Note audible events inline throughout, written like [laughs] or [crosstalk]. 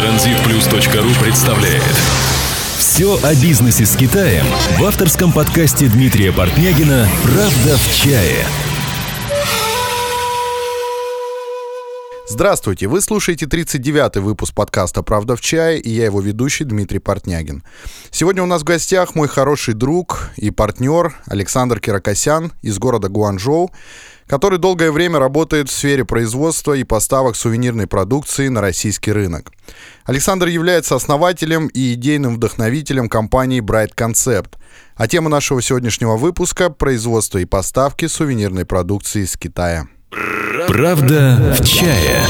Транзитплюс.ру представляет. Все о бизнесе с Китаем в авторском подкасте Дмитрия Портнягина «Правда в чае» Здравствуйте, вы слушаете 39-й выпуск подкаста «Правда в чае» и я его ведущий Дмитрий Портнягин. Сегодня у нас в гостях мой хороший друг и партнер Александр Киракосян из города Гуанчжоу, который долгое время работает в сфере производства и поставок сувенирной продукции на российский рынок. Александр является основателем и идейным вдохновителем компании Bright Concept. А тема нашего сегодняшнего выпуска – производство и поставки сувенирной продукции из Китая. Правда в чае.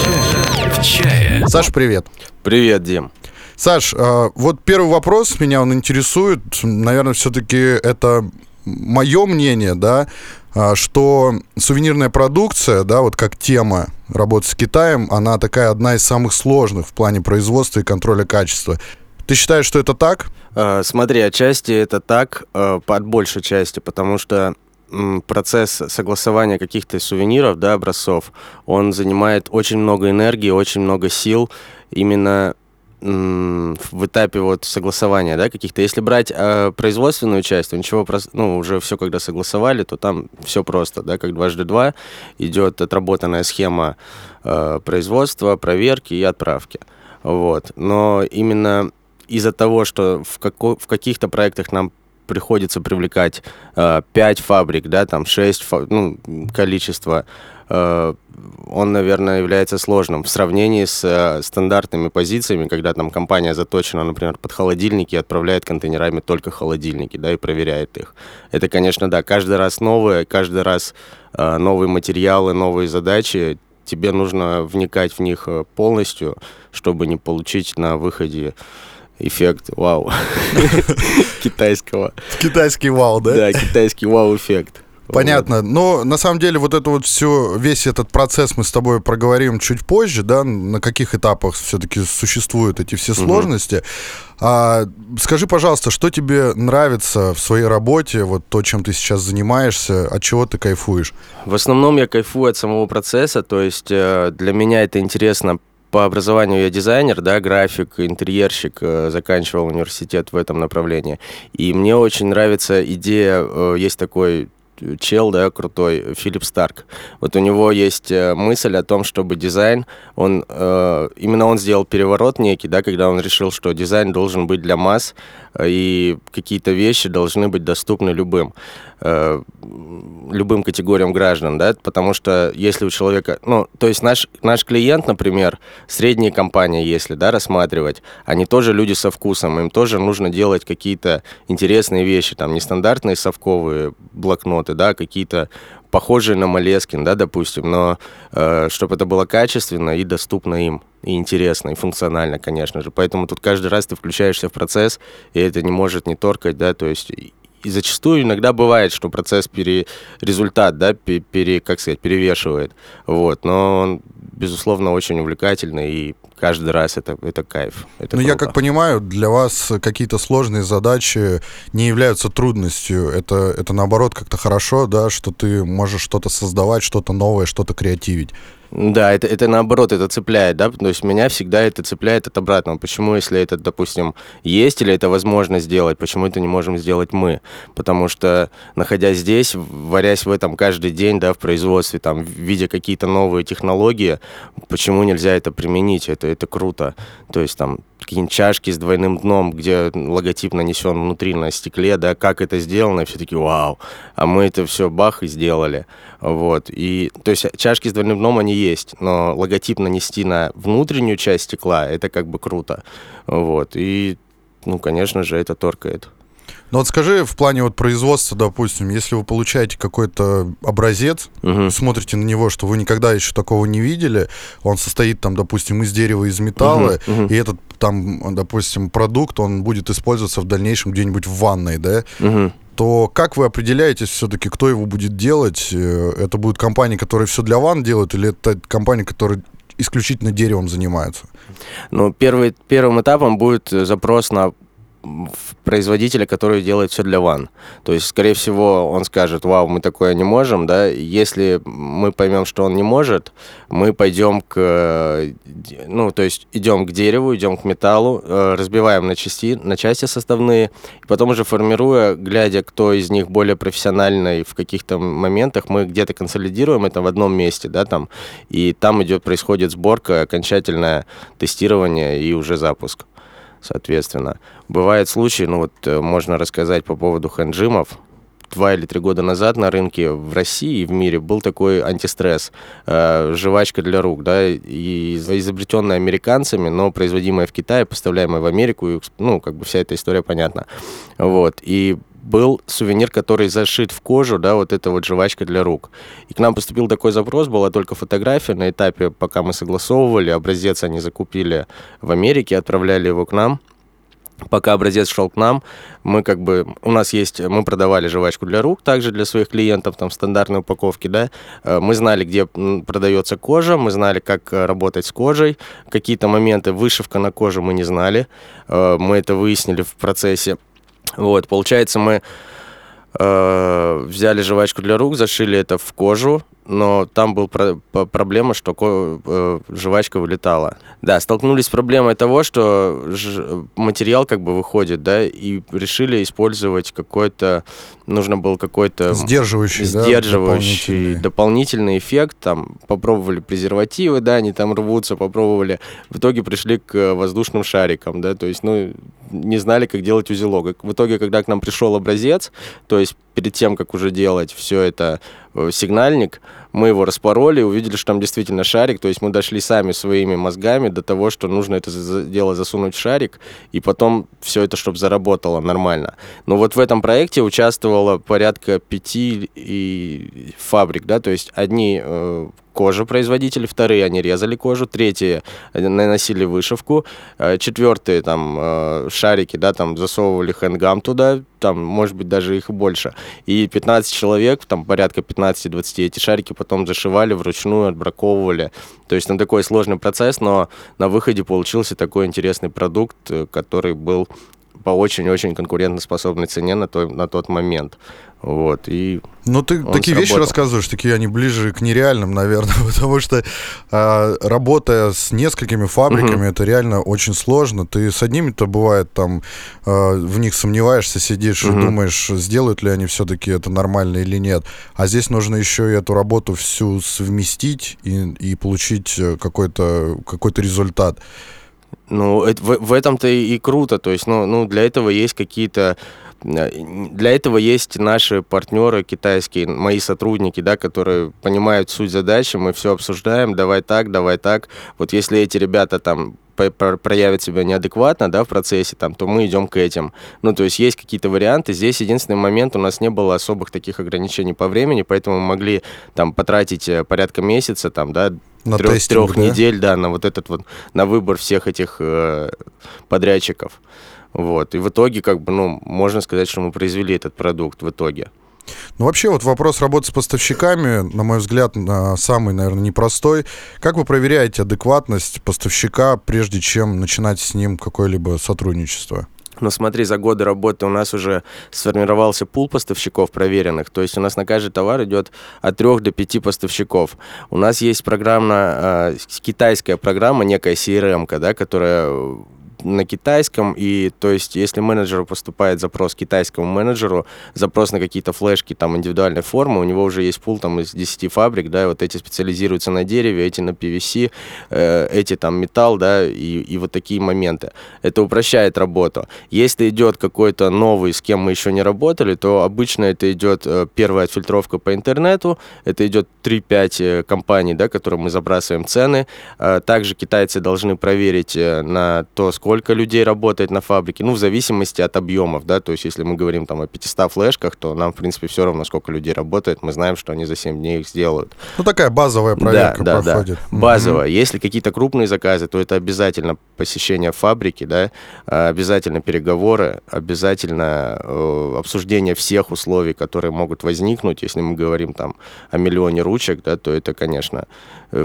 В чае. Саш, привет. Привет, Дим. Саш, э, вот первый вопрос меня он интересует. Наверное, все-таки это мое мнение, да, что сувенирная продукция, да, вот как тема работы с Китаем, она такая одна из самых сложных в плане производства и контроля качества. Ты считаешь, что это так? А, смотри, отчасти это так, а, под большей части, потому что процесс согласования каких-то сувениров, да, образцов, он занимает очень много энергии, очень много сил. Именно в этапе вот согласования, да, каких-то. Если брать э, производственную часть, то ничего, ну, уже все, когда согласовали, то там все просто, да, как дважды два идет отработанная схема э, производства, проверки и отправки. Вот. Но именно из-за того, что в, како- в каких-то проектах нам приходится привлекать э, 5 фабрик, да, там 6 фа- ну, количество э, он, наверное, является сложным в сравнении с э, стандартными позициями, когда там компания заточена, например, под холодильники и отправляет контейнерами только холодильники, да, и проверяет их. Это, конечно, да, каждый раз новое, каждый раз э, новые материалы, новые задачи. Тебе нужно вникать в них э, полностью, чтобы не получить на выходе эффект вау [laughs] китайского. Китайский вау, да? Да, китайский вау-эффект. Понятно. Но на самом деле вот это вот все, весь этот процесс мы с тобой проговорим чуть позже, да, на каких этапах все-таки существуют эти все сложности. Угу. А, скажи, пожалуйста, что тебе нравится в своей работе, вот то, чем ты сейчас занимаешься, от чего ты кайфуешь? В основном я кайфую от самого процесса, то есть э, для меня это интересно по образованию я дизайнер, да, график, интерьерщик, э, заканчивал университет в этом направлении. И мне очень нравится идея, э, есть такой чел, да, крутой, Филипп Старк. Вот у него есть э, мысль о том, чтобы дизайн, он, э, именно он сделал переворот некий, да, когда он решил, что дизайн должен быть для масс, э, и какие-то вещи должны быть доступны любым. Э, любым категориям граждан, да, потому что если у человека, ну, то есть наш, наш клиент, например, средние компании, если, да, рассматривать, они тоже люди со вкусом, им тоже нужно делать какие-то интересные вещи, там, нестандартные совковые блокноты, да, какие-то похожие на Малескин, да, допустим, но э, чтобы это было качественно и доступно им, и интересно, и функционально, конечно же. Поэтому тут каждый раз ты включаешься в процесс, и это не может не торкать, да, то есть и зачастую иногда бывает, что процесс пере, результат, да, пере, как сказать, перевешивает, вот, но он, безусловно, очень увлекательный, и каждый раз это, это кайф. Это ну, я как понимаю, для вас какие-то сложные задачи не являются трудностью, это, это наоборот как-то хорошо, да, что ты можешь что-то создавать, что-то новое, что-то креативить. Да, это, это наоборот, это цепляет, да, то есть меня всегда это цепляет от обратного. Почему, если это, допустим, есть или это возможно сделать, почему это не можем сделать мы? Потому что, находясь здесь, варясь в этом каждый день, да, в производстве, там, видя какие-то новые технологии, почему нельзя это применить? Это, это круто. То есть там какие-нибудь чашки с двойным дном, где логотип нанесен внутри на стекле, да, как это сделано, все таки вау, а мы это все бах и сделали, вот, и, то есть чашки с двойным дном, они есть, но логотип нанести на внутреннюю часть стекла, это как бы круто, вот, и, ну, конечно же, это торкает. Ну вот скажи, в плане вот производства, допустим, если вы получаете какой-то образец, угу. смотрите на него, что вы никогда еще такого не видели, он состоит там, допустим, из дерева, из металла, угу, угу. и этот там, допустим, продукт, он будет использоваться в дальнейшем где-нибудь в ванной, да? Угу то как вы определяете все-таки, кто его будет делать? Э, это будет компания, которая все для ванн делает, или это компания, которая исключительно деревом занимается? Ну, первый, первым этапом будет запрос на производителя, который делает все для ван. То есть, скорее всего, он скажет, вау, мы такое не можем, да, если мы поймем, что он не может, мы пойдем к, ну, то есть идем к дереву, идем к металлу, э, разбиваем на части, на части составные, и потом уже формируя, глядя, кто из них более профессиональный в каких-то моментах, мы где-то консолидируем это в одном месте, да, там, и там идет, происходит сборка, окончательное тестирование и уже запуск соответственно. Бывают случаи, ну вот э, можно рассказать по поводу хэнджимов. Два или три года назад на рынке в России и в мире был такой антистресс, э, жвачка для рук, да, и изобретенная американцами, но производимая в Китае, поставляемая в Америку, и, ну, как бы вся эта история понятна. Вот, и был сувенир, который зашит в кожу, да, вот эта вот жвачка для рук. И к нам поступил такой запрос, была только фотография на этапе, пока мы согласовывали, образец они закупили в Америке, отправляли его к нам. Пока образец шел к нам, мы как бы, у нас есть, мы продавали жвачку для рук, также для своих клиентов, там, стандартные упаковки, да, э, мы знали, где продается кожа, мы знали, как э, работать с кожей, какие-то моменты, вышивка на коже мы не знали, э, мы это выяснили в процессе вот, получается, мы э, взяли жвачку для рук, зашили это в кожу, но там была про проблема, что э, жвачка вылетала. Да, столкнулись с проблемой того, что материал как бы выходит, да, и решили использовать какой-то, нужно был какой-то... Сдерживающий, Сдерживающий, да, дополнительный. дополнительный эффект, там, попробовали презервативы, да, они там рвутся, попробовали, в итоге пришли к воздушным шарикам, да, то есть, ну, не знали, как делать узелок. В итоге, когда к нам пришел образец, то есть перед тем, как уже делать все это э, сигнальник, мы его распороли, увидели, что там действительно шарик, то есть мы дошли сами своими мозгами до того, что нужно это дело засунуть в шарик, и потом все это, чтобы заработало нормально. Но вот в этом проекте участвовало порядка пяти и фабрик, да, то есть одни э, кожи производители, вторые они резали кожу, третьи наносили вышивку, э, четвертые там э, шарики, да, там засовывали хэндгам туда, там, может быть, даже их больше. И 15 человек, там порядка 15-20, эти шарики потом зашивали вручную, отбраковывали. То есть, на такой сложный процесс, но на выходе получился такой интересный продукт, э, который был по очень-очень конкурентоспособной цене на, то, на тот момент. Вот, и ну, ты такие сработал. вещи рассказываешь, такие они ближе к нереальным, [laughs] наверное, потому что а, работая с несколькими фабриками, угу. это реально очень сложно. Ты с одними-то бывает там а, в них сомневаешься, сидишь угу. и думаешь, сделают ли они все-таки это нормально или нет. А здесь нужно еще и эту работу всю совместить и, и получить э, какой-то какой результат. Ну, это, в, в этом-то и, и круто. То есть, ну, ну, для этого есть какие-то Э, для этого есть наши партнеры китайские, мои сотрудники, да, которые понимают суть задачи, мы все обсуждаем, давай так, давай так. Вот если эти ребята там проявят себя неадекватно, да, в процессе, там, то мы идем к этим. Ну, то есть есть какие-то варианты. Здесь единственный момент, у нас не было особых таких ограничений по времени, поэтому мы могли там потратить э, порядка месяца, там, да, на трех, тестинг, трех да? недель, да, на вот этот вот, на выбор всех этих э, подрядчиков. Вот. И в итоге, как бы, ну, можно сказать, что мы произвели этот продукт в итоге. Ну, вообще, вот вопрос работы с поставщиками, на мой взгляд, самый, наверное, непростой. Как вы проверяете адекватность поставщика, прежде чем начинать с ним какое-либо сотрудничество? Но смотри, за годы работы у нас уже сформировался пул поставщиков проверенных. То есть у нас на каждый товар идет от трех до пяти поставщиков. У нас есть программа, э, китайская программа, некая CRM, да, которая на китайском, и то есть если менеджеру поступает запрос китайскому менеджеру, запрос на какие-то флешки, там, индивидуальной формы, у него уже есть пул там из 10 фабрик, да, и вот эти специализируются на дереве, эти на PVC, э, эти там металл, да, и, и вот такие моменты. Это упрощает работу. Если идет какой-то новый, с кем мы еще не работали, то обычно это идет э, первая отфильтровка по интернету, это идет 3-5 э, компаний, да, которым мы забрасываем цены. Э, также китайцы должны проверить на то, сколько сколько людей работает на фабрике, ну, в зависимости от объемов, да, то есть если мы говорим там о 500 флешках, то нам, в принципе, все равно, сколько людей работает, мы знаем, что они за 7 дней их сделают. Ну, такая базовая проверка да, да, проходит. Да, базовая. Mm-hmm. Если какие-то крупные заказы, то это обязательно посещение фабрики, да, обязательно переговоры, обязательно э, обсуждение всех условий, которые могут возникнуть, если мы говорим там о миллионе ручек, да, то это, конечно,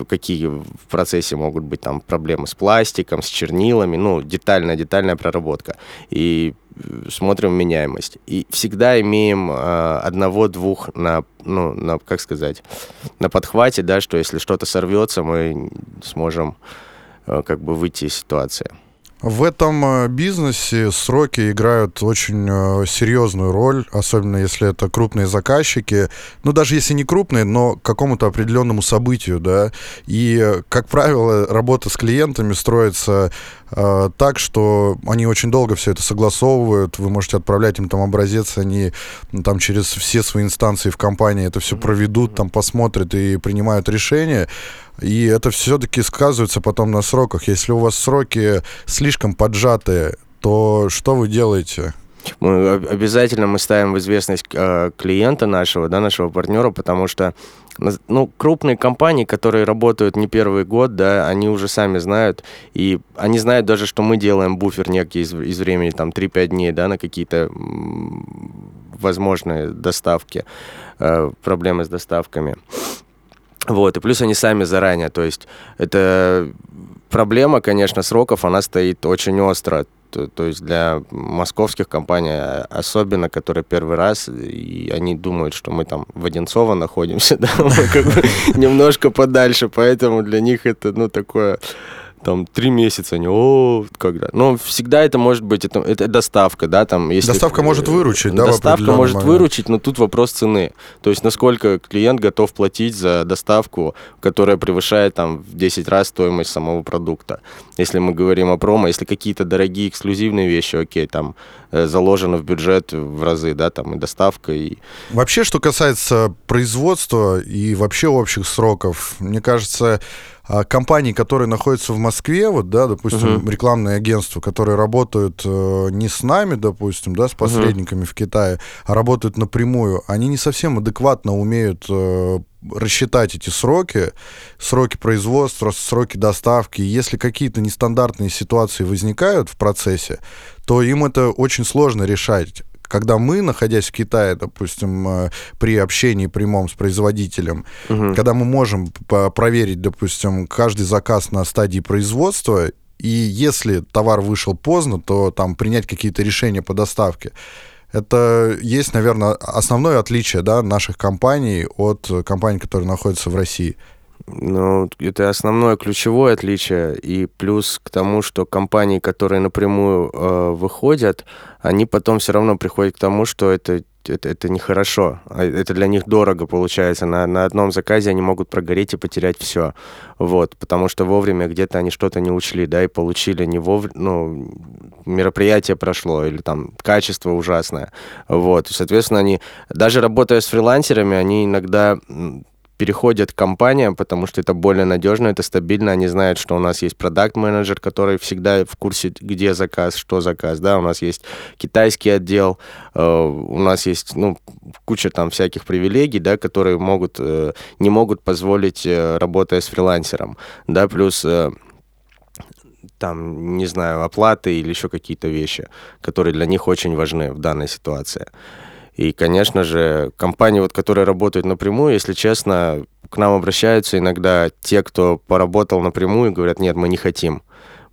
какие в процессе могут быть там проблемы с пластиком, с чернилами, ну, детальная, детальная проработка. И э, смотрим меняемость. И всегда имеем э, одного-двух на, ну, на, как сказать, на подхвате, да, что если что-то сорвется, мы сможем э, как бы выйти из ситуации. В этом э, бизнесе сроки играют очень э, серьезную роль, особенно если это крупные заказчики. Ну, даже если не крупные, но к какому-то определенному событию, да. И, как правило, работа с клиентами строится э, так, что они очень долго все это согласовывают. Вы можете отправлять им там образец, они там через все свои инстанции в компании это все проведут, там посмотрят и принимают решение. И это все-таки сказывается потом на сроках. Если у вас сроки слишком поджатые, то что вы делаете? Мы, обязательно мы ставим в известность э, клиента нашего, да, нашего партнера, потому что ну, крупные компании, которые работают не первый год, да, они уже сами знают, и они знают даже, что мы делаем буфер некий из, из времени, там, 3-5 дней, да, на какие-то возможные доставки, э, проблемы с доставками. Вот, и плюс они сами заранее, то есть это проблема, конечно, сроков, она стоит очень остро. То, то есть для московских компаний особенно, которые первый раз, и они думают, что мы там в Одинцово находимся, [laughs] да, мы как бы немножко подальше, поэтому для них это, ну, такое там три месяца, они, о, когда. Но всегда это может быть, это, это доставка, да, там, если... Доставка может выручить, да, Доставка может момент. выручить, но тут вопрос цены. То есть, насколько клиент готов платить за доставку, которая превышает там в 10 раз стоимость самого продукта. Если мы говорим о промо, если какие-то дорогие эксклюзивные вещи, окей, там э, заложено в бюджет в разы, да, там и доставка, и... Вообще, что касается производства и вообще общих сроков, мне кажется, а, компаний, которые находятся в Москве, вот, да, допустим, uh-huh. рекламные агентства, которые работают э, не с нами, допустим, да, с посредниками uh-huh. в Китае, а работают напрямую, они не совсем адекватно умеют э, рассчитать эти сроки, сроки производства, сроки доставки. Если какие-то нестандартные ситуации возникают в процессе, то им это очень сложно решать когда мы, находясь в Китае, допустим, э, при общении прямом с производителем, угу. когда мы можем проверить, допустим, каждый заказ на стадии производства, и если товар вышел поздно, то там принять какие-то решения по доставке. Это есть, наверное, основное отличие да, наших компаний от компаний, которые находятся в России. Ну, это основное ключевое отличие. И плюс к тому, что компании, которые напрямую э, выходят, они потом все равно приходят к тому, что это это, это нехорошо. А это для них дорого получается. На, на одном заказе они могут прогореть и потерять все. Вот, потому что вовремя где-то они что-то не учли, да, и получили не вовремя, ну, мероприятие прошло, или там качество ужасное. Вот, соответственно, они, даже работая с фрилансерами, они иногда переходят к компаниям, потому что это более надежно, это стабильно, они знают, что у нас есть продакт-менеджер, который всегда в курсе, где заказ, что заказ, да, у нас есть китайский отдел, э, у нас есть, ну, куча там всяких привилегий, да, которые могут, э, не могут позволить, э, работая с фрилансером, да, плюс там, не знаю, оплаты или еще какие-то вещи, которые для них очень важны в данной ситуации. И, конечно же, компании, вот, которые работают напрямую, если честно, к нам обращаются иногда те, кто поработал напрямую, говорят, нет, мы не хотим.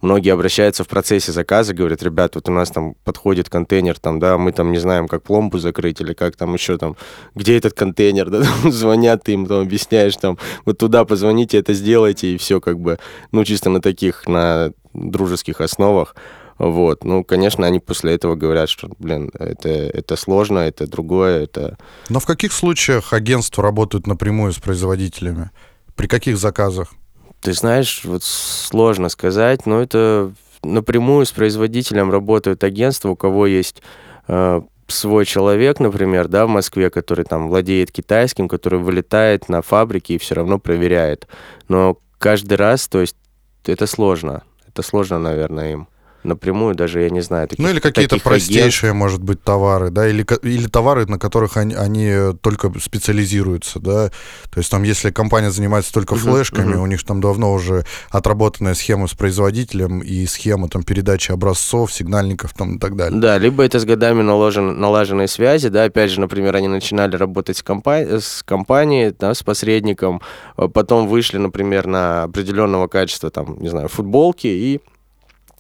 Многие обращаются в процессе заказа, говорят, ребят, вот у нас там подходит контейнер, там, да, мы там не знаем, как пломбу закрыть или как там еще там, где этот контейнер, [laughs] да, там, звонят, им там объясняешь, там, вот туда позвоните, это сделайте, и все как бы, ну, чисто на таких, на дружеских основах. Вот. Ну, конечно, они после этого говорят, что, блин, это, это сложно, это другое, это... Но в каких случаях агентства работают напрямую с производителями? При каких заказах? Ты знаешь, вот сложно сказать, но это напрямую с производителем работают агентства, у кого есть э, свой человек, например, да, в Москве, который там владеет китайским, который вылетает на фабрики и все равно проверяет. Но каждый раз, то есть это сложно. Это сложно, наверное, им. напрямую даже, я не знаю. Таких, ну или какие-то простейшие, агент. может быть, товары, да, или, или товары, на которых они, они только специализируются, да. То есть там, если компания занимается только флешками, uh-huh. у них там давно уже отработанная схема с производителем и схема там передачи образцов, сигнальников там и так далее. Да, либо это с годами наложен, налаженные связи, да, опять же, например, они начинали работать с, компа- с компанией, да, с посредником, а потом вышли, например, на определенного качества, там, не знаю, футболки и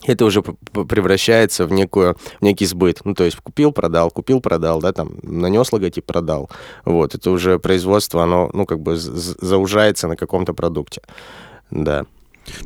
это уже превращается в, некую, в некий сбыт. Ну, то есть купил, продал, купил, продал, да, там, нанес логотип, продал. Вот, это уже производство, оно, ну, как бы заужается на каком-то продукте. Да.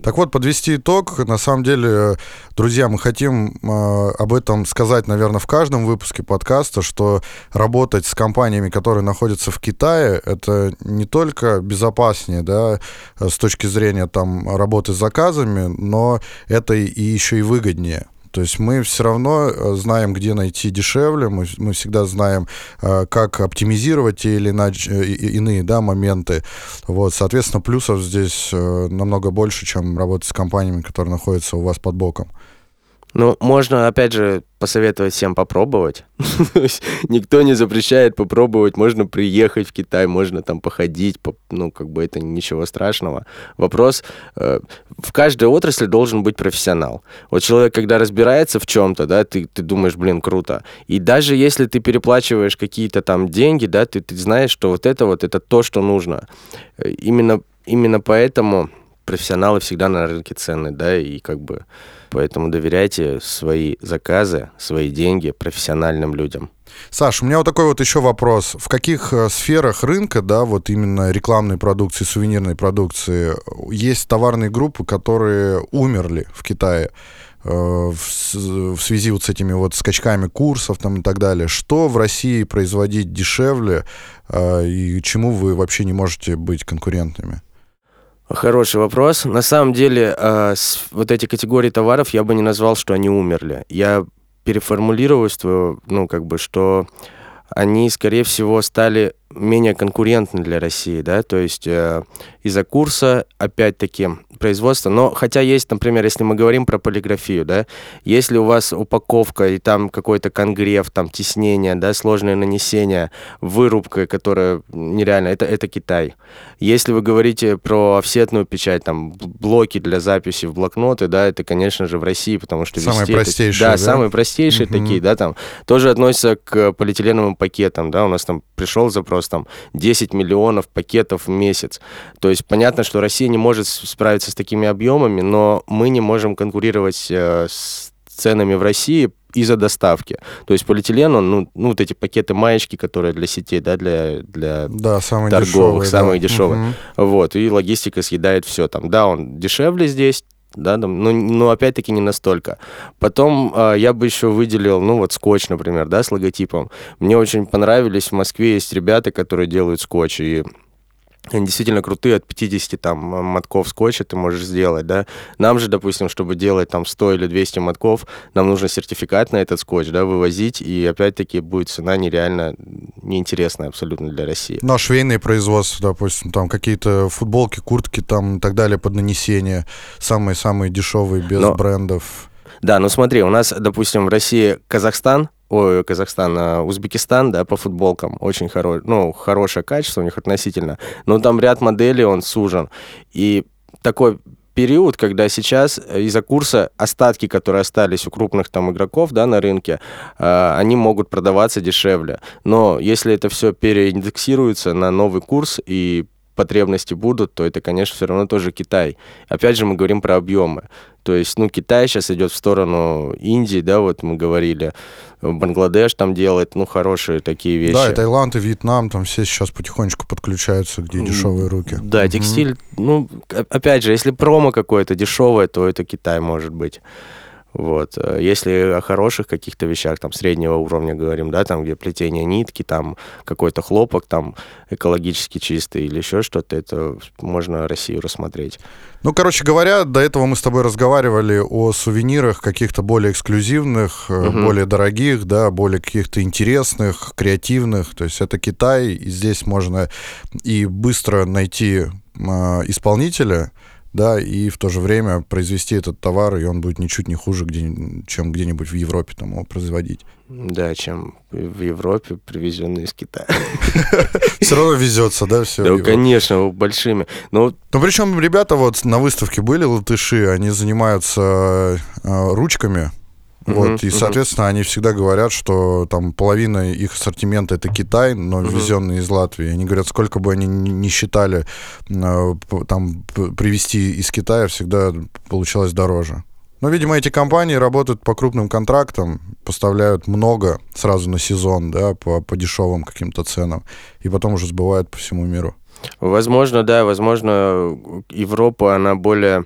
Так вот, подвести итог. На самом деле, друзья, мы хотим э, об этом сказать, наверное, в каждом выпуске подкаста, что работать с компаниями, которые находятся в Китае, это не только безопаснее, да, с точки зрения там работы с заказами, но это и еще и выгоднее. То есть мы все равно э, знаем, где найти дешевле, мы, мы всегда знаем, э, как оптимизировать те или иначе, э, иные да, моменты. Вот, соответственно, плюсов здесь намного больше, чем работать с компаниями, которые находятся у вас под боком. Ну, можно, опять же, посоветовать всем попробовать. [laughs] Никто не запрещает попробовать. Можно приехать в Китай, можно там походить. Ну, как бы это ничего страшного. Вопрос, э, в каждой отрасли должен быть профессионал. Вот человек, когда разбирается в чем-то, да, ты, ты думаешь, блин, круто. И даже если ты переплачиваешь какие-то там деньги, да, ты, ты знаешь, что вот это вот, это то, что нужно. Э, именно, именно поэтому профессионалы всегда на рынке ценны, да, и как бы Поэтому доверяйте свои заказы, свои деньги профессиональным людям. Саш, у меня вот такой вот еще вопрос. В каких э, сферах рынка, да, вот именно рекламной продукции, сувенирной продукции, есть товарные группы, которые умерли в Китае? Э, в, связи вот с этими вот скачками курсов там и так далее. Что в России производить дешевле э, и чему вы вообще не можете быть конкурентными? Хороший вопрос. На самом деле, э, с, вот эти категории товаров я бы не назвал, что они умерли. Я переформулирую свою, ну, как бы, что они, скорее всего, стали менее конкурентны для России, да, то есть э, из-за курса, опять-таки, производства, но хотя есть, например, если мы говорим про полиграфию, да, если у вас упаковка и там какой-то конгрев, там теснение, да, сложное нанесение, вырубка, которая нереально, это, это Китай. Если вы говорите про офсетную печать, там, блоки для записи в блокноты, да, это, конечно же, в России, потому что самые простейшие, это, да, да, самые простейшие угу. такие, да, там, тоже относятся к полиэтиленовым пакетам, да, у нас там пришел запрос, там, 10 миллионов пакетов в месяц. То есть понятно, что Россия не может справиться с такими объемами, но мы не можем конкурировать э, с ценами в России из-за доставки. То есть полиэтилен, он, ну, ну, вот эти пакеты маечки, которые для сетей, да, для, для да, самые торговых, дешевые, самые да. дешевые. Угу. Вот, и логистика съедает все там. Да, он дешевле здесь, да, но, но опять-таки не настолько. Потом э, я бы еще выделил, ну вот скотч, например, да, с логотипом. Мне очень понравились, в Москве есть ребята, которые делают скотч, и они действительно крутые, от 50 там мотков скотча ты можешь сделать, да. Нам же, допустим, чтобы делать там 100 или 200 мотков, нам нужно сертификат на этот скотч, да, вывозить, и опять-таки будет цена нереально неинтересная абсолютно для России. Ну, а швейные производства, допустим, там какие-то футболки, куртки там и так далее под нанесение, самые-самые дешевые, без Но... брендов. Да, ну смотри, у нас, допустим, в России Казахстан, ой, Казахстан, а Узбекистан, да, по футболкам, очень хорош, ну, хорошее качество у них относительно, но там ряд моделей, он сужен, и такой период, когда сейчас из-за курса остатки, которые остались у крупных там игроков да, на рынке, э, они могут продаваться дешевле. Но если это все переиндексируется на новый курс и потребности будут, то это, конечно, все равно тоже Китай. Опять же, мы говорим про объемы. То есть, ну, Китай сейчас идет в сторону Индии, да, вот мы говорили. Бангладеш там делает, ну, хорошие такие вещи. Да, и Таиланд, и Вьетнам, там все сейчас потихонечку подключаются, где дешевые руки. Да, текстиль, mm-hmm. ну, опять же, если промо какое-то дешевое, то это Китай может быть. Вот. Э, если о хороших каких-то вещах, там, среднего уровня говорим, да, там, где плетение нитки, там, какой-то хлопок, там, экологически чистый или еще что-то, это можно Россию рассмотреть. Ну, короче говоря, до этого мы с тобой разговаривали о сувенирах каких-то более эксклюзивных, угу. более дорогих, да, более каких-то интересных, креативных. То есть это Китай, и здесь можно и быстро найти э, исполнителя, да, и в то же время произвести этот товар, и он будет ничуть не хуже, где, чем где-нибудь в Европе там его производить. Да, чем в Европе, привезенный из Китая. [laughs] Все равно везется, да, все? Да, конечно, большими. Но... Ну, причем ребята вот на выставке были, латыши, они занимаются э, ручками, вот, uh-huh, и, соответственно, uh-huh. они всегда говорят, что там половина их ассортимента это Китай, но uh-huh. везенный из Латвии. Они говорят, сколько бы они ни считали э, там привезти из Китая, всегда получалось дороже. Но, видимо, эти компании работают по крупным контрактам, поставляют много сразу на сезон, да, по, по дешевым каким-то ценам, и потом уже сбывают по всему миру. Возможно, да, возможно, Европа, она более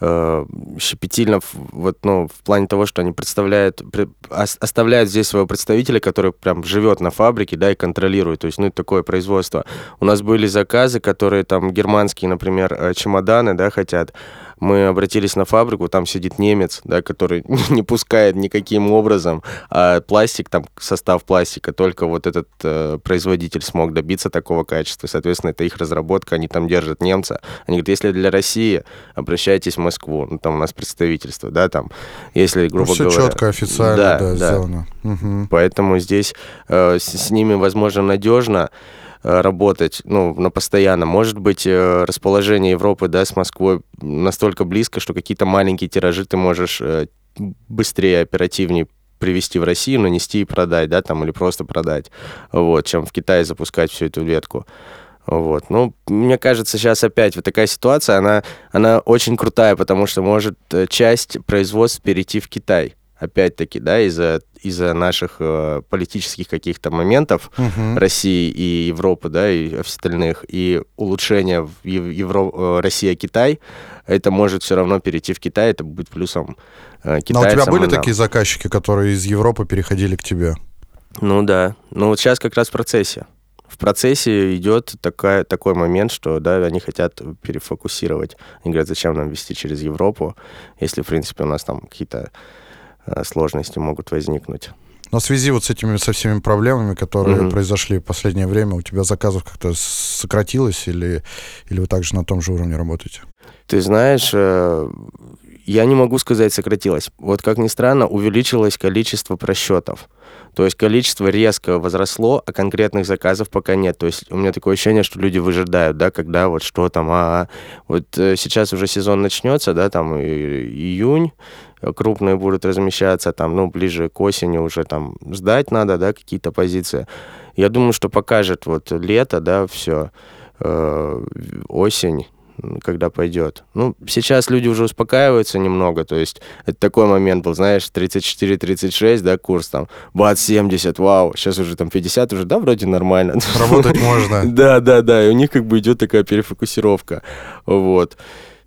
э, щепетильно вот, ну, в плане того, что они представляют, оставляют здесь своего представителя, который прям живет на фабрике, да, и контролирует. То есть, ну, такое производство. У нас были заказы, которые там германские, например, э, чемоданы, да, хотят мы обратились на фабрику, там сидит немец, да, который [laughs] не пускает никаким образом, а пластик, там состав пластика, только вот этот э, производитель смог добиться такого качества. Соответственно, это их разработка, они там держат немца. Они говорят, если для России, обращайтесь в Москву, ну, там у нас представительство, да, там, если, ну, грубо ну, все говоря... все четко, официально, да, да, да. сделано. Угу. Поэтому здесь э, с, с ними, возможно, надежно. Э, работать, ну, на постоянно. Может быть, э, расположение Европы, да, с Москвой настолько близко, что какие-то маленькие тиражи ты можешь э, быстрее, оперативнее привезти в Россию, нанести и продать, да, там, или просто продать, вот, чем в Китае запускать всю эту ветку. Вот. Ну, мне кажется, сейчас опять вот такая ситуация, она, она очень крутая, потому что может часть производств перейти в Китай опять-таки, да, из-за из-за наших э, политических каких-то моментов угу. России и Европы, да, и остальных, и улучшения в Евро... Э, Россия-Китай, это может все равно перейти в Китай, это будет плюсом э, китайцам. Но у тебя были такие заказчики, которые из Европы переходили к тебе? Ну да, ну вот сейчас как раз в процессе. В процессе идет такая, такой момент, что да, они хотят перефокусировать. Они говорят, зачем нам вести через Европу, если, в принципе, у нас там какие-то сложности могут возникнуть. Но в связи вот с этими со всеми проблемами, которые mm-hmm. произошли в последнее время, у тебя заказов как-то сократилось или, или вы также на том же уровне работаете? Ты знаешь, э, я не могу сказать сократилось. Вот как ни странно, увеличилось количество просчетов. То есть количество резко возросло, а конкретных заказов пока нет. То есть у меня такое ощущение, что люди выжидают, да, когда вот что там, а, -а. вот э, сейчас уже сезон начнется, да, там июнь, крупные будут размещаться, там, ну, ближе к осени уже там сдать надо, да, какие-то позиции. Я думаю, что покажет вот лето, да, все, э, осень, когда пойдет. Ну, сейчас люди уже успокаиваются немного, то есть это такой момент был, знаешь, 34-36, да, курс там, бац, 70, вау, сейчас уже там 50, уже, да, вроде нормально. [laughs] Работать можно. Да, да, да, и у них как бы идет такая перефокусировка, вот.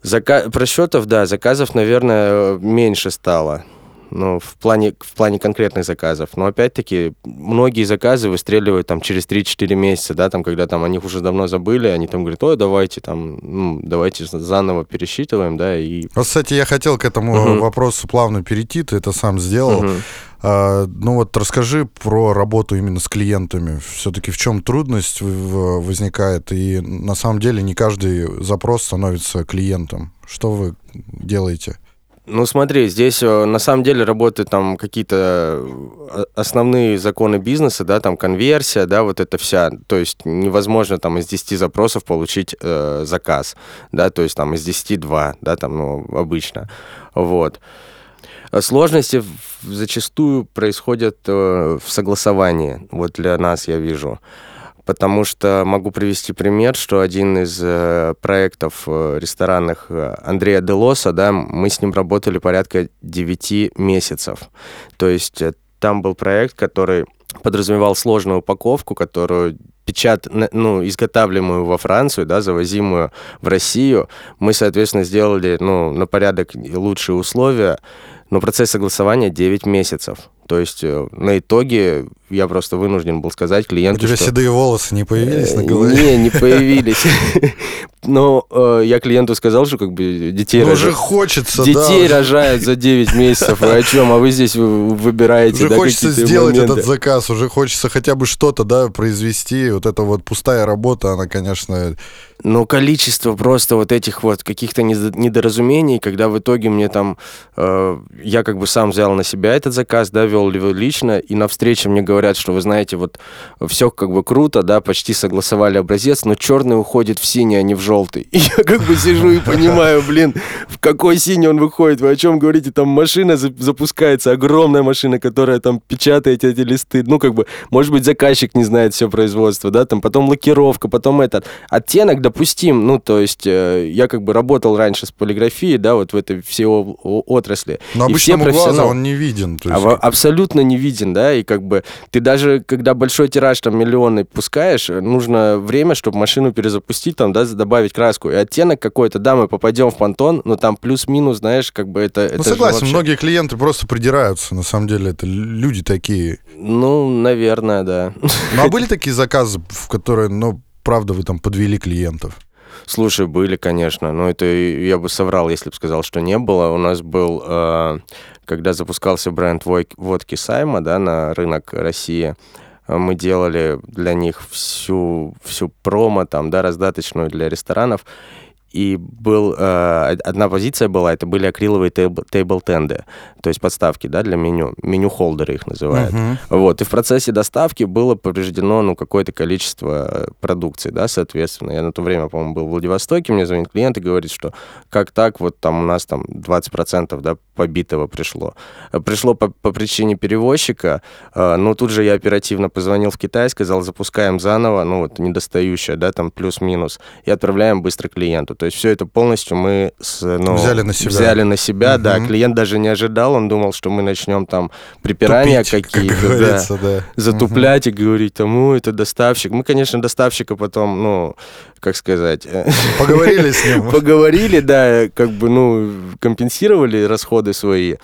Зака... Просчетов, да, заказов, наверное, меньше стало. Ну, в плане, в плане конкретных заказов. Но опять-таки, многие заказы выстреливают там через 3-4 месяца, да, там, когда там о них уже давно забыли, они там говорят, ой, давайте там, ну, давайте заново пересчитываем, да, и... Вот, кстати, я хотел к этому uh-huh. вопросу плавно перейти, ты это сам сделал. Uh-huh. А, ну вот расскажи про работу именно с клиентами. Все-таки в чем трудность возникает? И на самом деле не каждый запрос становится клиентом. Что вы делаете? Ну смотри, здесь э, на самом деле работают там какие-то э, основные законы бизнеса, да, там конверсия, да, вот это вся, то есть невозможно там из 10 запросов получить э, заказ, да, то есть там из 10 2, да, там, ну, обычно, вот. Сложности зачастую происходят э, в согласовании, вот для нас я вижу потому что могу привести пример, что один из э, проектов э, ресторанных э, Андрея Делоса, да, мы с ним работали порядка 9 месяцев. То есть э, там был проект, который подразумевал сложную упаковку, которую печат, ну, изготавливаемую во Францию, да, завозимую в Россию. Мы, соответственно, сделали, ну, на порядок лучшие условия, но процесс согласования 9 месяцев. То есть э, на итоге я просто вынужден был сказать клиенту, У тебя что... седые волосы не появились на Э, голове? Не, не [laughs] появились. [laughs] Но э, я клиенту сказал, что как бы детей Ну, уже рожают. хочется, Детей да. рожают за 9 месяцев. О чем? А вы здесь вы- выбираете, Уже да, хочется сделать моменты. этот заказ, уже хочется хотя бы что-то, да, произвести. Вот эта вот пустая работа, она, конечно, Но количество просто вот этих вот каких-то недо- недоразумений, когда в итоге мне там, э, я как бы сам взял на себя этот заказ, да, вел его лично, и на встрече мне говорят, что вы знаете, вот все как бы круто, да, почти согласовали образец, но черный уходит в синий, а не в желтый. [laughs] И я как бы сижу и понимаю, [laughs] блин, в какой синий он выходит, вы о чем говорите, там машина за- запускается, огромная машина, которая там печатает эти листы, ну как бы, может быть, заказчик не знает все производство, да, там потом лакировка, потом этот. Оттенок допустим, ну то есть э, я как бы работал раньше с полиграфией, да, вот в этой всей отрасли. но И все профессионалы- он не виден. то а есть абсолютно не виден, да, и как бы ты даже, когда большой тираж там миллионный пускаешь, нужно время, чтобы машину перезапустить, там, да, добавить краску. И оттенок какой-то, да, мы попадем в понтон, но там плюс-минус, знаешь, как бы это... это Ну, же согласен, вообще- многие клиенты просто придираются, на самом деле, это люди такие. Ну, наверное, да. Ну, а [laughs] были такие заказы, в которые, ну, правда, вы там подвели клиентов? Слушай, были, конечно, но это я бы соврал, если бы сказал, что не было. У нас был, э, когда запускался бренд водки Сайма, да, на рынок России, э, мы делали для них всю, всю промо, там, да, раздаточную для ресторанов, и был, э, одна позиция была, это были акриловые тейбл- тейбл-тенды, то есть подставки, да, для меню, меню-холдеры их называют. Мгм. Вот, и в процессе доставки было повреждено, ну, какое-то количество продукции, да, соответственно. Я на то время, по-моему, был в Владивостоке, мне звонит клиент и говорит, что как так, вот там у нас там 20% да, побитого пришло. Э, Пришло по, по причине перевозчика, э, но тут же я оперативно позвонил в Китай, сказал, запускаем заново, ну, вот, недостающее, да, там плюс-минус, и отправляем быстро клиенту. То есть все это полностью мы с, ну, Взяли на себя. Взяли на себя, да. Мгм. Клиент даже не ожидал, он думал, что мы начнем там припирания Тупить, как какие-то, да да. затуплять и говорить тому, это доставщик. Мы, конечно, доставщика потом, ну, как сказать, э, Поговорили с ним. [laughs] поговорили, да, как бы, ну, компенсировали расходы свои,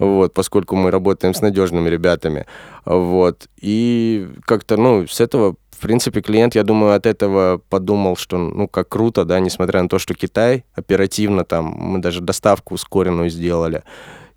вот, поскольку мы работаем с надежными ребятами, вот, и как-то, ну, с этого, в принципе, клиент, я думаю, от этого подумал, что, ну, как круто, да, несмотря на то, что Китай оперативно там, мы даже доставку ускоренную сделали,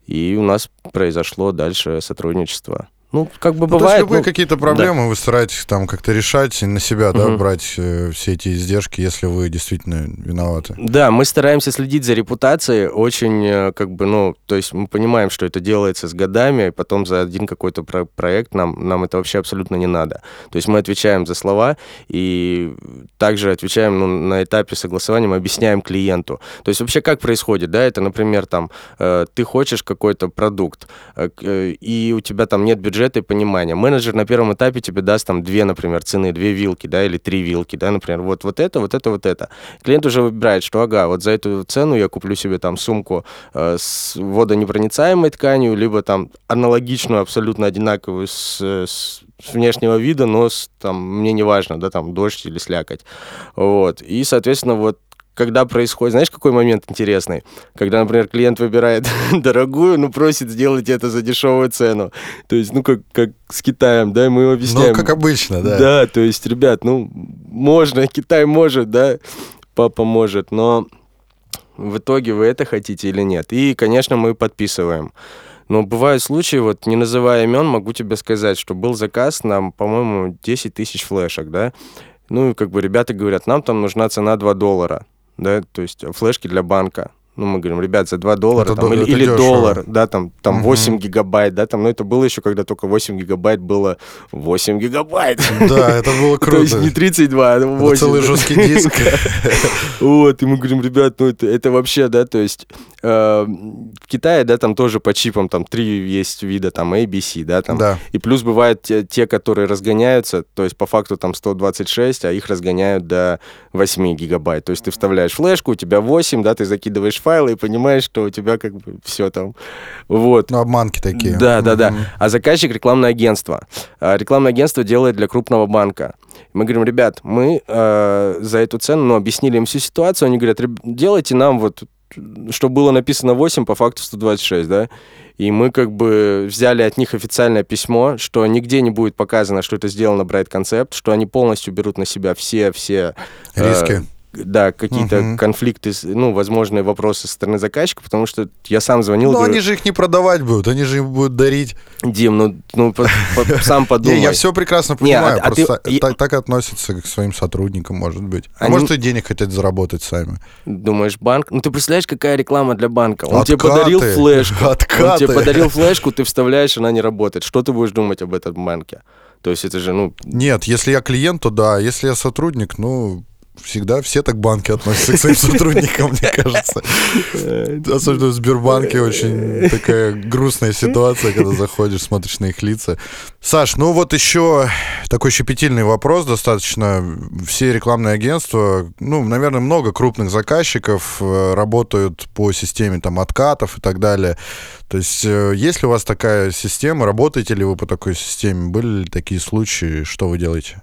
и у нас произошло дальше сотрудничество. Ну, как бы Ну, то есть бывает. любые ну, какие-то проблемы вы стараетесь там как-то решать и на себя, да, Мгм. брать э, все эти издержки, если вы действительно виноваты. Да, мы стараемся следить за репутацией очень, э, как бы, ну, то есть мы понимаем, что это делается с годами, и потом за один какой-то про- проект нам, нам это вообще абсолютно не надо. То есть мы отвечаем за слова и также отвечаем ну, на этапе согласования, мы объясняем клиенту. То есть вообще как происходит, да, это, например, там, э, ты хочешь какой-то продукт, э, э, и у тебя там нет бюджета и понимания. Менеджер на первом этапе тебе даст там две, например, цены, две вилки, да, или три вилки, да, например, вот, вот это, вот это, вот это. Клиент уже выбирает, что ага, вот за эту цену я куплю себе там сумку э, с водонепроницаемой тканью, либо там аналогичную, абсолютно одинаковую с, с с внешнего вида, но с, там, мне не важно, да, там, дождь или слякоть. Вот. И, соответственно, вот когда происходит, знаешь, какой момент интересный? Когда, например, клиент выбирает [laughs] дорогую, но просит сделать это за дешевую цену. То есть, ну, как, как с Китаем, да, мы ему объясняем. Ну, как обычно, да. Да, то есть, ребят, ну, можно, [laughs] Китай может, да, папа может, но в итоге вы это хотите или нет? И, конечно, мы подписываем. Но бывают случаи, вот не называя имен, могу тебе сказать, что был заказ на, по-моему, 10 тысяч флешек, да, ну и как бы ребята говорят, нам там нужна цена 2 доллара, да, то есть флешки для банка. Ну, мы говорим, ребят, за 2 доллара Это там, до- или, это или дешево. доллар, да, там, там Мгм. 8 гигабайт, да, там, ну, это было еще, когда только 8 гигабайт было 8 гигабайт. Да, это было [laughs] То есть круто. не 32, а Это 8. целый жесткий диск. [laughs] Вот, и мы говорим, ребят, ну это, это вообще, да, то есть в Китае, да, там тоже по чипам, там три есть вида, там A, B, C, да, там. Да. И плюс бывают те, те, которые разгоняются, то есть по факту там 126, а их разгоняют до 8 гигабайт. То есть ты вставляешь флешку, у тебя 8, да, ты закидываешь файлы и понимаешь, что у тебя как бы все там. Вот. Ну, обманки такие. Да, да, да. А заказчик рекламное агентство. А Рекламное агентство делает для крупного банка. Мы говорим, ребят, мы э, за эту цену, ну, объяснили им всю ситуацию, они говорят, «Реб- делайте нам вот что было написано 8, по факту 126, да, и мы как бы взяли от них официальное письмо, что нигде не будет показано, что это сделано Bright Concept, что они полностью берут на себя все-все... Риски. Э, да, какие-то Мгм. конфликты, ну, возможные вопросы со стороны заказчика, потому что я сам звонил, Ну, говорю, они же их не продавать будут, они же им будут дарить. Дим, ну, ну по- по- сам [laughs] Не, подумай. я все прекрасно Не, а- понимаю, а ты- просто так, относятся к своим сотрудникам, может быть. А Они- может, и денег хотят заработать сами. Думаешь, банк? Ну, ты представляешь, какая реклама для банка? Он тебе подарил флешку. Он тебе подарил [laughs] флешку, ты вставляешь, она не работает. Что ты будешь думать об этом банке? То есть это же, ну, Нет, если я клиент, то да. Если я сотрудник, ну, всегда все так банки относятся к своим [laughs] сотрудникам, мне кажется. Особенно в Сбербанке очень такая грустная ситуация, когда заходишь, смотришь на их лица. Саш, ну вот еще такой щепетильный вопрос достаточно. Все рекламные агентства, ну, наверное, много крупных заказчиков э, работают по системе там откатов и так далее. То есть э, есть ли у вас такая система, работаете ли вы по такой системе, были ли такие случаи, что вы делаете?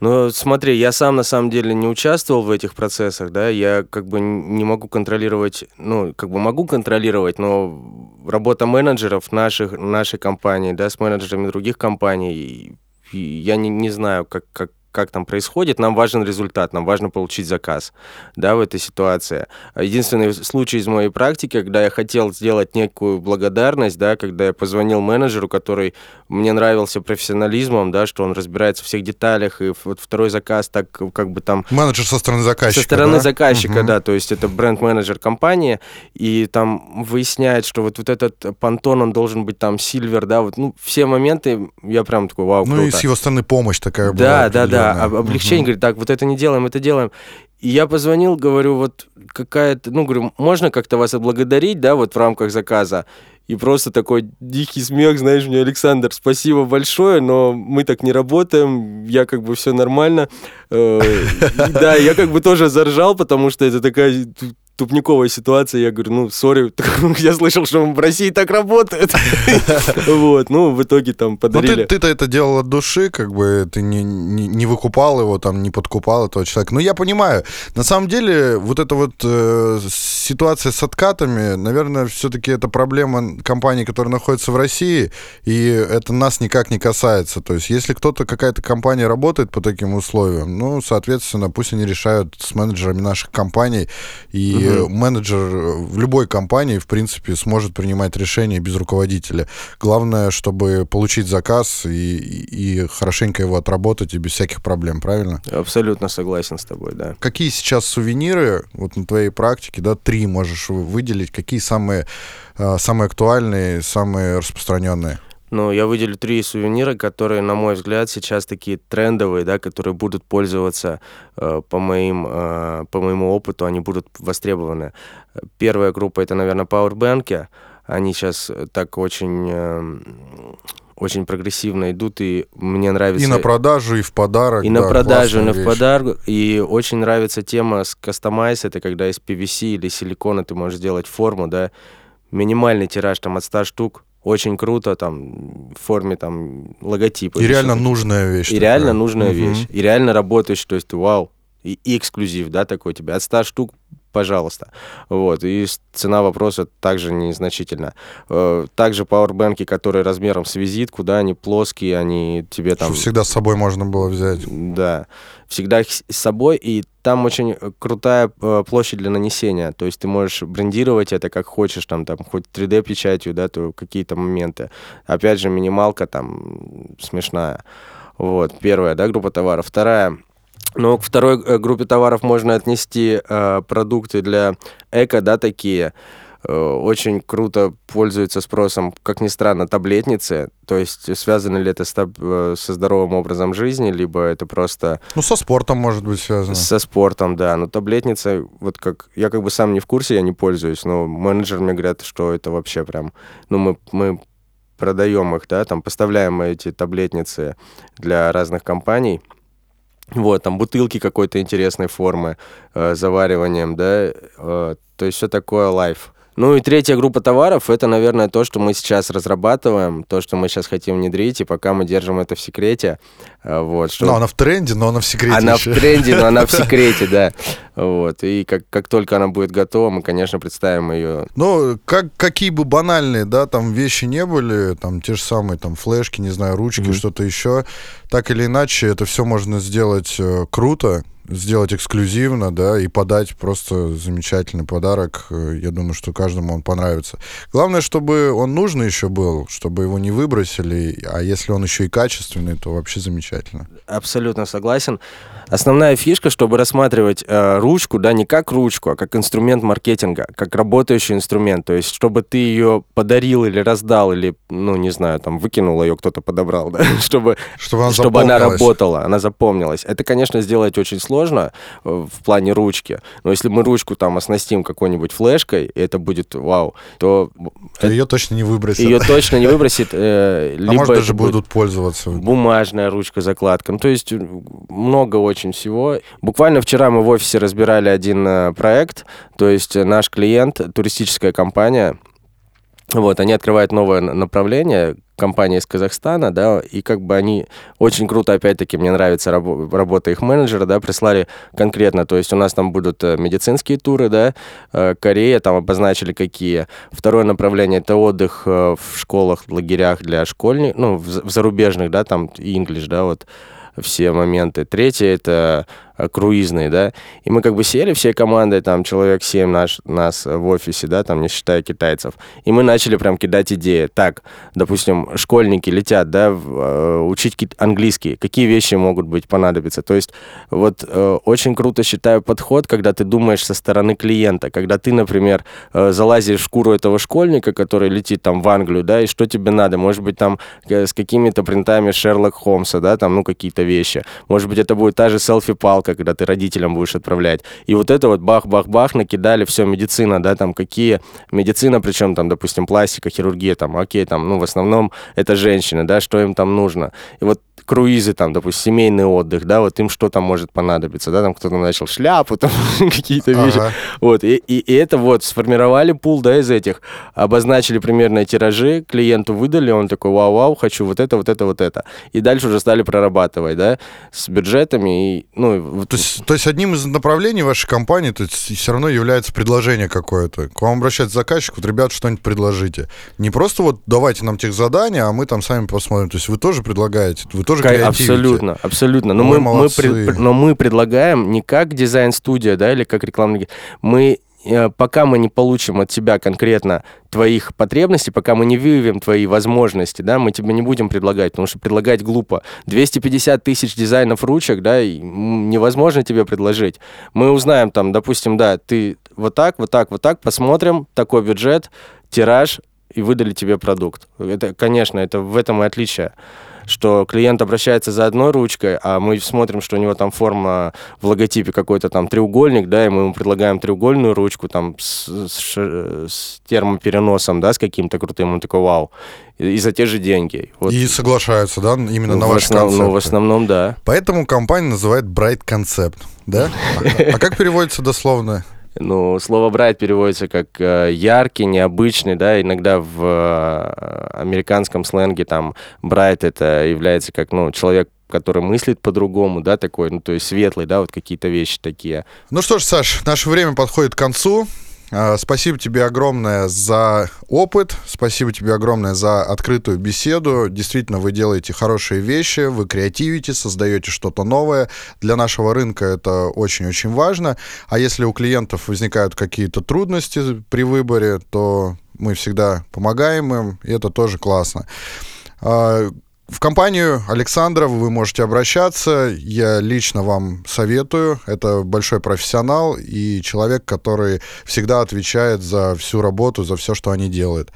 Ну, смотри, я сам на самом деле не участвовал в этих процессах, да, я как бы не могу контролировать, ну, как бы могу контролировать, но работа менеджеров наших, нашей компании, да, с менеджерами других компаний, я не, не знаю, как, как, как там происходит, нам важен результат, нам важно получить заказ, да, в этой ситуации. Единственный случай из моей практики, когда я хотел сделать некую благодарность, да, когда я позвонил менеджеру, который мне нравился профессионализмом, да, что он разбирается в всех деталях, и вот второй заказ так как бы там Менеджер со стороны заказчика. со стороны да? заказчика, Мгм. да, то есть это бренд-менеджер компании, и там выясняет, что вот, вот этот понтон, он должен быть там сильвер, да, вот, ну, все моменты, я прям такой, вау, Ну круто. и с его стороны помощь такая была. Да, да, да, определенная. об- облегчение, Мгм. говорит, так, вот это не делаем, это делаем. И я позвонил, говорю, вот какая-то, ну, говорю, можно как-то вас отблагодарить, да, вот в рамках заказа? И просто такой дикий смех, знаешь, мне, Александр, спасибо большое, но мы так не работаем, я как бы все нормально. Э, Да, я как бы тоже заржал, потому что это такая тупниковая ситуация. Я говорю, ну, сори, [laughs] я слышал, что в России так работает. [laughs] Вот, ну, в итоге там Ну, подарили. ты-то это делал от души, как бы ты не, выкупал его, там, не подкупал этого человека. Ну, я понимаю. На самом деле, вот эта вот э, ситуация с откатами, наверное, все-таки это проблема компаний, которые находятся в России, и это нас никак не касается. То есть, если кто-то, какая-то компания работает по таким условиям, ну, соответственно, пусть они решают с менеджерами наших компаний, и Мгм. менеджер в любой компании, в принципе, сможет принимать решения без руководителя. Главное, чтобы получить заказ и, и, хорошенько его отработать и без всяких проблем, правильно? Абсолютно согласен с тобой, да. Какие сейчас сувениры, вот на твоей практике, да, три можешь вы- выделить, какие самые, э, самые актуальные, самые распространенные? Ну, я выделю три сувенира, которые, на мой взгляд, сейчас такие трендовые, да, которые будут пользоваться э, по, моим, э, по моему опыту, они будут востребованы. Первая группа это, наверное, пауэрбэнки. Они сейчас так очень, э, очень прогрессивно идут, и мне нравится... И на продажу, и в подарок. И да, на продажу, и на в подарок. И очень нравится тема с кастомайз. Это когда из PVC или силикона ты можешь сделать форму, да. Минимальный тираж там от 100 штук. Очень круто, там, в форме там логотипа. И реально нужная вещь. И такая. реально нужная Мгм. вещь. И реально работаешь, то есть вау. И, и эксклюзив, да, такой тебе. От 100 штук, пожалуйста. Вот. И цена вопроса также незначительна. Э, Также пауэрбэнки, которые размером с визитку, да, они плоские, они тебе там... Всегда с собой можно было взять. Да, всегда их с собой, и там очень крутая э, площадь для нанесения, то есть ты можешь брендировать это как хочешь, там, там хоть 3D-печатью, да, то какие-то моменты. Опять же, минималка там смешная. Вот, первая, да, группа товаров. Вторая, ну, к второй э, группе товаров можно отнести э, продукты для эко, да, такие. Э, Очень круто пользуются спросом, как ни странно, таблетницы. То есть связано ли это с э, со здоровым образом жизни, либо это просто Ну, со спортом может быть связано. со спортом, да. Но таблетница, вот как... Я как бы сам не в курсе, я не пользуюсь, но менеджер мне говорят, что это вообще прям... Ну, мы, мы продаем их, да, там поставляем эти таблетницы для разных компаний. Вот, там бутылки какой-то интересной формы, э, завариванием, да, э, то есть все такое лайф. Ну и третья группа товаров — это, наверное, то, что мы сейчас разрабатываем, то, что мы сейчас хотим внедрить, и пока мы держим это в секрете. э, Вот, что... Ну, она в тренде, но она в секрете Она еще. в тренде, но она в [laughs] секрете, да. Вот. И как, как только она будет готова, мы, конечно, представим ее. Ну, как, какие бы банальные, да, там вещи не были, там те же самые там флешки, не знаю, ручки, Мгм. что-то еще, так или иначе, это все можно сделать э, круто, сделать эксклюзивно, да, и подать просто замечательный подарок. Э, Я думаю, что каждому он понравится. Главное, чтобы он нужный еще был, чтобы его не выбросили, а если он еще и качественный, то вообще замечательно. Абсолютно согласен. Основная фишка, чтобы рассматривать э, ручку, да, не как ручку, а как инструмент маркетинга, как работающий инструмент. То есть, чтобы ты ее подарил или раздал, или, ну, не знаю, там, выкинул ее, кто-то подобрал, да, [laughs] чтобы, Чтобы она чтобы она работала, она запомнилась. Это, конечно, сделать очень сложно э, в плане ручки. Но если мы ручку там оснастим какой-нибудь флешкой, и это будет вау, то То ее точно не выбросят. ее точно не выбросит. э, [laughs] а может, даже будут пользоваться. бумажная ручка, закладка. Ну, то есть э, много очень всего. Буквально вчера мы в офисе разбирали один э, проект, то есть наш клиент, туристическая компания, вот, они открывают новое направление, компания из Казахстана, да, и как бы они очень круто, опять-таки, мне нравится рабо- работа их менеджера, да, прислали конкретно, то есть у нас там будут э, медицинские туры, да, э, Корея, там обозначили какие. Второе направление — это отдых э, в школах, лагерях для школьников, ну, в, в зарубежных, да, там, English, да, вот, все моменты. Третье — это э, круизные, да, и мы как бы сели всей командой, там, человек 7 наш, нас в офисе, да, там, не считая китайцев, и мы начали прям кидать идеи. Так, допустим, школьники летят, да, э, учить английский, какие вещи могут быть понадобиться. То есть вот э, очень круто считаю подход, когда ты думаешь со стороны клиента, когда ты, например, э, залазишь в шкуру этого школьника, который летит там в Англию, да, и что тебе надо? Может быть, там э, с какими-то принтами Шерлок Холмса, да, там, ну, какие-то вещи. Может быть, это будет та же селфи-палка, когда ты родителям будешь отправлять. И вот это вот бах-бах-бах накидали, все, медицина, да, там, какие... Медицина, причем там, допустим, пластика, хирургия, там, окей, там, ну, в основном это женщины, да, что им там нужно. И вот круизы, там, допустим, семейный отдых, да, вот им что там может понадобиться, да, там кто-то начал шляпу, там, [laughs] какие-то вещи. Ага. Вот, и, и, и это вот, сформировали пул, да, из этих, обозначили примерные тиражи, клиенту выдали, он такой, вау-вау, хочу вот это, вот это, вот это. И дальше уже стали прорабатывать, да, с бюджетами, и, ну, То есть, то есть одним из направлений вашей компании то есть, все равно является предложение какое-то. К вам обращается заказчик, вот, ребят, что-нибудь предложите. Не просто вот давайте нам тех задания, а мы там сами посмотрим. То есть вы тоже предлагаете, вы тоже Ка- креативите. Абсолютно, абсолютно. Но Ой, мы, мы пред- но мы предлагаем не как дизайн-студия, да, или как рекламный... Мы пока мы не получим от тебя конкретно твоих потребностей, пока мы не выявим твои возможности, да, мы тебе не будем предлагать, потому что предлагать глупо. 250 тысяч дизайнов ручек, да, невозможно тебе предложить. Мы узнаем там, допустим, да, ты вот так, вот так, вот так, посмотрим, такой бюджет, тираж, и выдали тебе продукт. Это, конечно, это в этом и отличие что клиент обращается за одной ручкой, а мы смотрим, что у него там форма в логотипе какой-то там треугольник, да, и мы ему предлагаем треугольную ручку там с, с с термопереносом, да, с каким-то крутым, он такой, вау, и, за те же деньги. Вот. И соглашаются, да, именно на в, ваш основ- концепт. ну, в основном, да. Поэтому компания называет Bright Concept, да? А, а как переводится дословно? Ну, слово «брайт» переводится как э, яркий, необычный, да, иногда в э, американском сленге там «брайт» это является как, ну, человек, который мыслит по-другому, да, такой, ну, то есть светлый, да, вот какие-то вещи такие. Ну что ж, Саш, наше время подходит к концу. А, Спасибо тебе огромное за опыт, спасибо тебе огромное за открытую беседу. Действительно, вы делаете хорошие вещи, вы креативите, создаете что-то новое. Для нашего рынка это очень-очень важно. А если у клиентов возникают какие-то трудности при выборе, то мы всегда помогаем им, и это тоже классно. В компанию Александра вы можете обращаться. Я лично вам советую. Это большой профессионал и человек, который всегда отвечает за всю работу, за все, что они делают.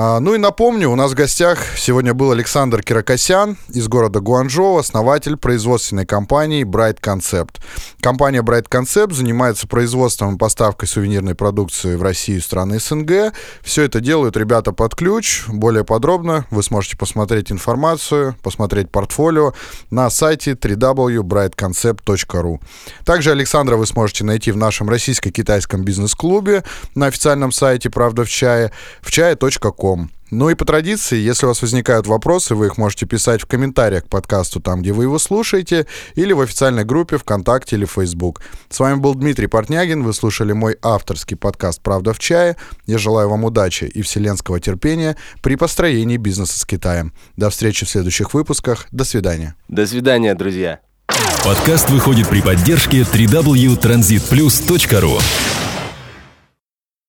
А, ну и напомню, у нас в гостях сегодня был Александр Киракосян из города Гуанчжоу, основатель производственной компании Bright Concept. Компания Bright Concept занимается производством и поставкой сувенирной продукции в Россию и страны СНГ. Все это делают ребята под ключ. Более подробно вы сможете посмотреть информацию, посмотреть портфолио на сайте www.brightconcept.ru. Также Александра вы сможете найти в нашем российско-китайском бизнес-клубе на официальном сайте «Правда в чае» в чае.ком. Ну и по традиции, если у вас возникают вопросы, вы их можете писать в комментариях к подкасту там, где вы его слушаете, или в официальной группе ВКонтакте или Facebook. С вами был Дмитрий Портнягин, вы слушали мой авторский подкаст «Правда в чае». Я желаю вам удачи и вселенского терпения при построении бизнеса с Китаем. До встречи в следующих выпусках. До свидания. До свидания, друзья. Подкаст выходит при поддержке www.transitplus.ru